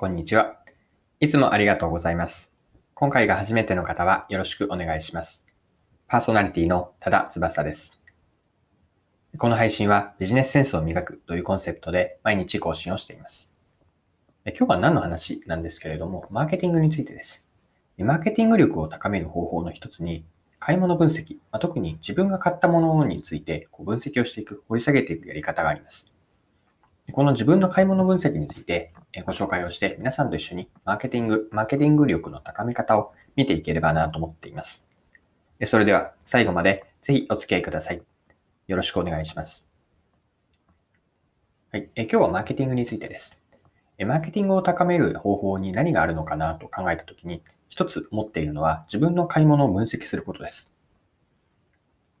こんにちは。いつもありがとうございます。今回が初めての方はよろしくお願いします。パーソナリティの多田翼です。この配信はビジネスセンスを磨くというコンセプトで毎日更新をしています。今日は何の話なんですけれども、マーケティングについてです。マーケティング力を高める方法の一つに、買い物分析、特に自分が買ったものについて分析をしていく、掘り下げていくやり方があります。この自分の買い物分析についてご紹介をして皆さんと一緒にマーケティング、マーケティング力の高め方を見ていければなと思っています。それでは最後までぜひお付き合いください。よろしくお願いします。はい、え今日はマーケティングについてです。マーケティングを高める方法に何があるのかなと考えたときに、一つ持っているのは自分の買い物を分析することです。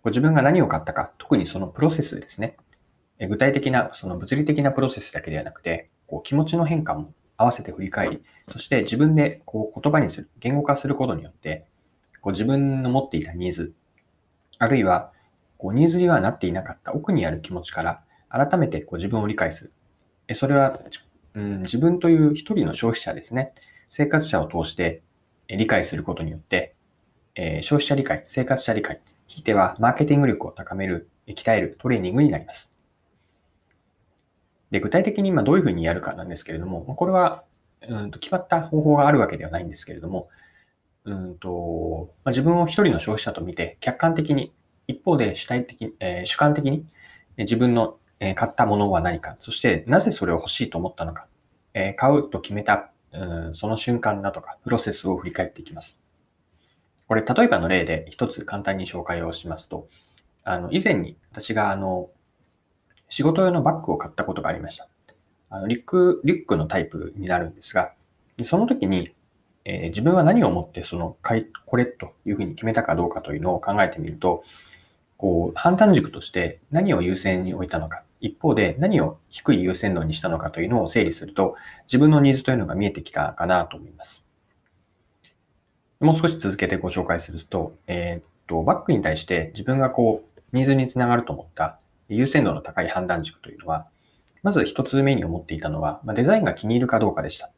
自分が何を買ったか、特にそのプロセスですね。具体的な、その物理的なプロセスだけではなくて、こう気持ちの変化も合わせて振り返り、そして自分でこう言葉にする、言語化することによって、こう自分の持っていたニーズ、あるいはこうニーズにはなっていなかった奥にある気持ちから、改めてこう自分を理解する。それは、うん、自分という一人の消費者ですね。生活者を通して理解することによって、え、消費者理解、生活者理解、ひいてはマーケティング力を高める、鍛えるトレーニングになります。で、具体的に今どういうふうにやるかなんですけれども、これは、うんと決まった方法があるわけではないんですけれども、うんとまあ、自分を一人の消費者と見て、客観的に、一方で主体的、えー、主観的に自分の買ったものは何か、そしてなぜそれを欲しいと思ったのか、えー、買うと決めた、うん、その瞬間だとか、プロセスを振り返っていきます。これ、例えばの例で一つ簡単に紹介をしますと、あの、以前に私があの、仕事用のバッグを買ったことがありました。あのリュック、リュックのタイプになるんですが、その時に、えー、自分は何を思ってその買い、これというふうに決めたかどうかというのを考えてみると、こう、判断軸として何を優先に置いたのか、一方で何を低い優先度にしたのかというのを整理すると、自分のニーズというのが見えてきたかなと思います。もう少し続けてご紹介すると、えー、っと、バッグに対して自分がこう、ニーズにつながると思った優先度の高い判断軸というのは、まず一つ目に思っていたのは、まデザインが気に入るかどうかでした。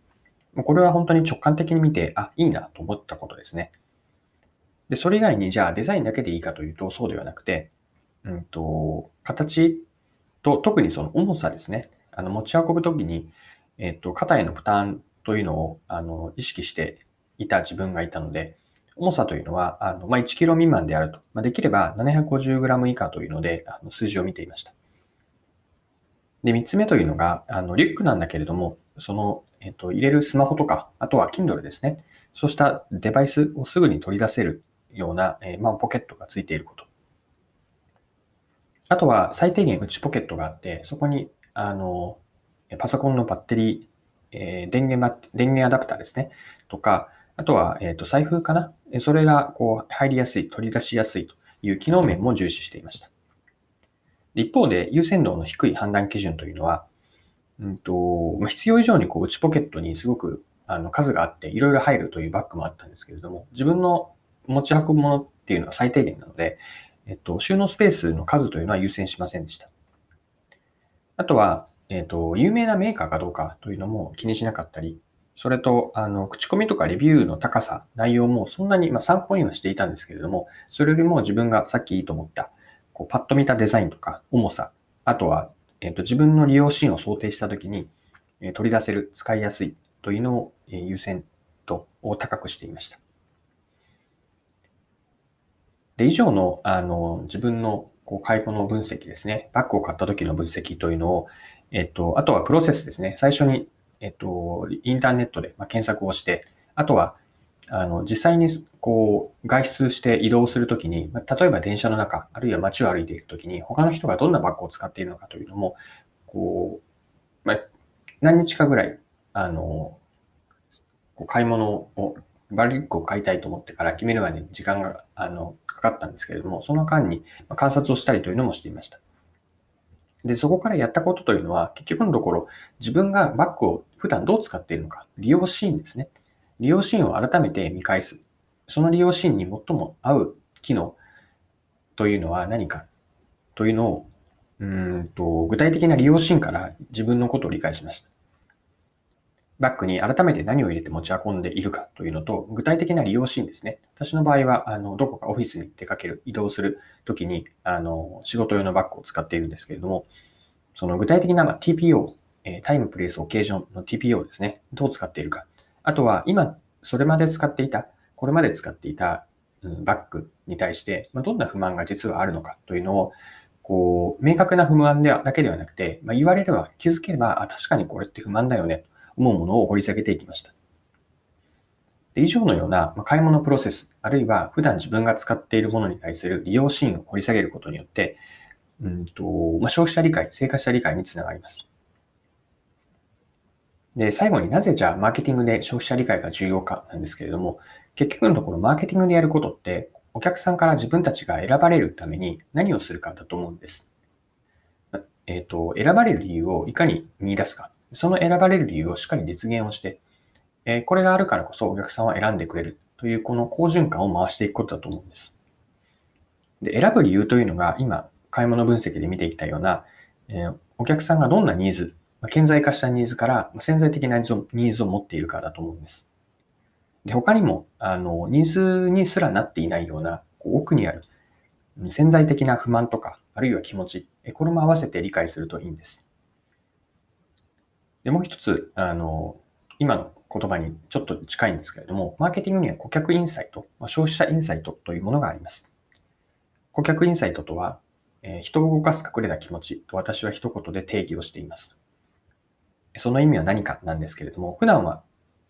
これは本当に直感的に見て、あ、いいなと思ったことですね。で、それ以外にじゃあデザインだけでいいかというと、そうではなくて、うんと、形と特にその重さですね。あの、持ち運ぶときに、えっと、肩への負担というのを、あの、意識していた自分がいたので、重さというのは、あの、まあ、1キロ未満であると。まあ、できれば 750g 以下というので、あの数字を見ていました。で、3つ目というのが、あの、リュックなんだけれども、その、えっと、入れるスマホとか、あとは Kindle ですね。そうしたデバイスをすぐに取り出せるような、えー、まあ、ポケットがついていること。あとは、最低限内ポケットがあって、そこに、あの、パソコンのバッテリー、えー、電源電源アダプターですね。とか、あとは、えっ、と、財布かな？それが、こう、入りやすい、取り出しやすいという機能面も重視していました。一方で、優先度の低い判断基準というのは、うんと、必要以上にこう内ポケットにすごくあの数があって、いろいろ入るというバッグもあったんですけれども、自分の持ち運ぶものっていうのは最低限なので、えっと、収納スペースの数というのは優先しませんでした。あとは、えっと、有名なメーカーかどうかというのも気にしなかったり、それと、あの、口コミとかレビューの高さ、内容もそんなに、まあ、参考にはしていたんですけれども、それよりも自分がさっきいいと思った、こうパッと見たデザインとか、重さ、あとは、えっ、と、自分の利用シーンを想定したときに、え取り出せる、使いやすいというのを、え優先度を高くしていました。で、以上の、あの、自分のこう買い物分析ですね。バッグを買った時の分析というのを、えっと、あとはプロセスですね。最初にえっと、インターネットで検索をして、あとは、あの、実際にこう、外出して移動するときに、例えば電車の中、あるいは街を歩いているときに、他の人がどんなバッグを使っているのかというのも、こう、まあ、何日かぐらい、あの、こう買い物を、バリュックを買いたいと思ってから決めるまでに時間が、あの、かかったんですけれども、その間に観察をしたりというのもしていました。で、そこからやったことというのは、結局のところ、自分がバッグを普段どう使っているのか、利用シーンですね。利用シーンを改めて見返す。その利用シーンに最も合う機能というのは何かというのを、うんと具体的な利用シーンから自分のことを理解しました。バッグに改めて何を入れて持ち運んでいるかというのと、具体的な利用シーンですね。私の場合は、あの、どこかオフィスに出かける、移動するときに、あの、仕事用のバッグを使っているんですけれども、その具体的な、TPO、タイム、プレイス、オケージョンの TPO ですね。どう使っているか。あとは、今、それまで使っていた、これまで使っていた、バッグに対して、どんな不満が実はあるのかというのを、こう、明確な不満でだけではなくて、ま、言われれば気づけば、あ、確かにこれって不満だよね。思うものを掘り下げていきました。で以上のような買い物プロセス、あるいは普段自分が使っているものに対する利用シーンを掘り下げることによって、うんとまあ、消費者理解、生活者理解につながります。で、最後になぜじゃあマーケティングで消費者理解が重要かなんですけれども、結局のところマーケティングでやることって、お客さんから自分たちが選ばれるために何をするかだと思うんです。えっ、ー、と、選ばれる理由をいかに見出すか。その選ばれる理由をしっかり実現をして、えこれがあるからこそお客さんは選んでくれるというこの好循環を回していくことだと思うんです。で、選ぶ理由というのが今、買い物分析で見てきたような、えお客さんがどんなニーズ、顕在化したニーズから潜在的なニーズを持っているかだと思うんです。で、他にも、あの、ニーズにすらなっていないような、こう奥にある潜在的な不満とか、あるいは気持ち、これも合わせて理解するといいんです。で、もう一つ、あの、今の言葉にちょっと近いんですけれども、マーケティングには顧客インサイト、消費者インサイトというものがあります。顧客インサイトとは、え、人を動かす隠れた気持ちと私は一言で定義をしています。その意味は何かなんですけれども、普段は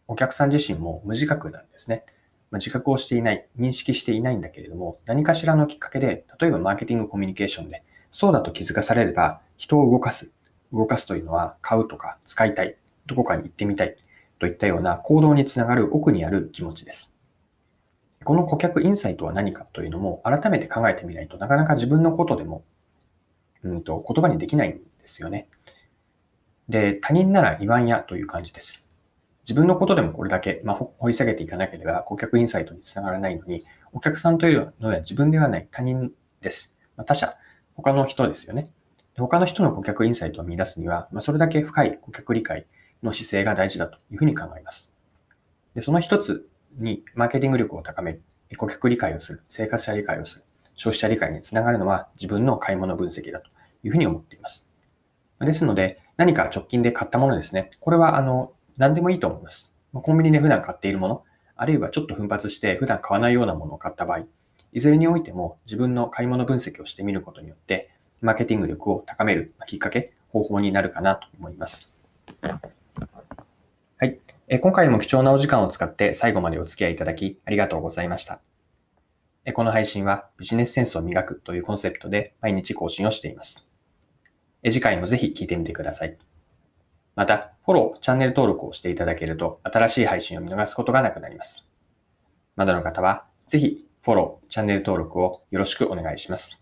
お客さん自身も無自覚なんですね。ま、自覚をしていない、認識していないんだけれども、何かしらのきっかけで、例えばマーケティングコミュニケーションで、そうだと気づかされれば、人を動かす動かすというのは買うとか使いたい、どこかに行ってみたいといったような行動につながる奥にある気持ちです。この顧客インサイトは何かというのも改めて考えてみないとなかなか自分のことでも、うんと言葉にできないんですよね。で、他人なら言わんやという感じです。自分のことでもこれだけ、まあ、掘り下げていかなければ顧客インサイトにつながらないのに、お客さんというのは自分ではない他人です。ま、他者、他の人ですよね。他の人の顧客インサイトを見出すには、まあ、それだけ深い顧客理解の姿勢が大事だというふうに考えます。でその一つに、マーケティング力を高める、顧客理解をする、生活者理解をする、消費者理解につながるのは自分の買い物分析だというふうに思っています。ですので、何か直近で買ったものですね。これは、あの、何でもいいと思います。コンビニで普段買っているもの、あるいはちょっと奮発して普段買わないようなものを買った場合、いずれにおいても自分の買い物分析をしてみることによって、マーケティング力を高めるきっかけ、方法になるかなと思います。はい。今回も貴重なお時間を使って最後までお付き合いいただきありがとうございました。この配信はビジネスセンスを磨くというコンセプトで毎日更新をしています。次回もぜひ聞いてみてください。また、フォロー、チャンネル登録をしていただけると新しい配信を見逃すことがなくなります。まだの方は、ぜひフォロー、チャンネル登録をよろしくお願いします。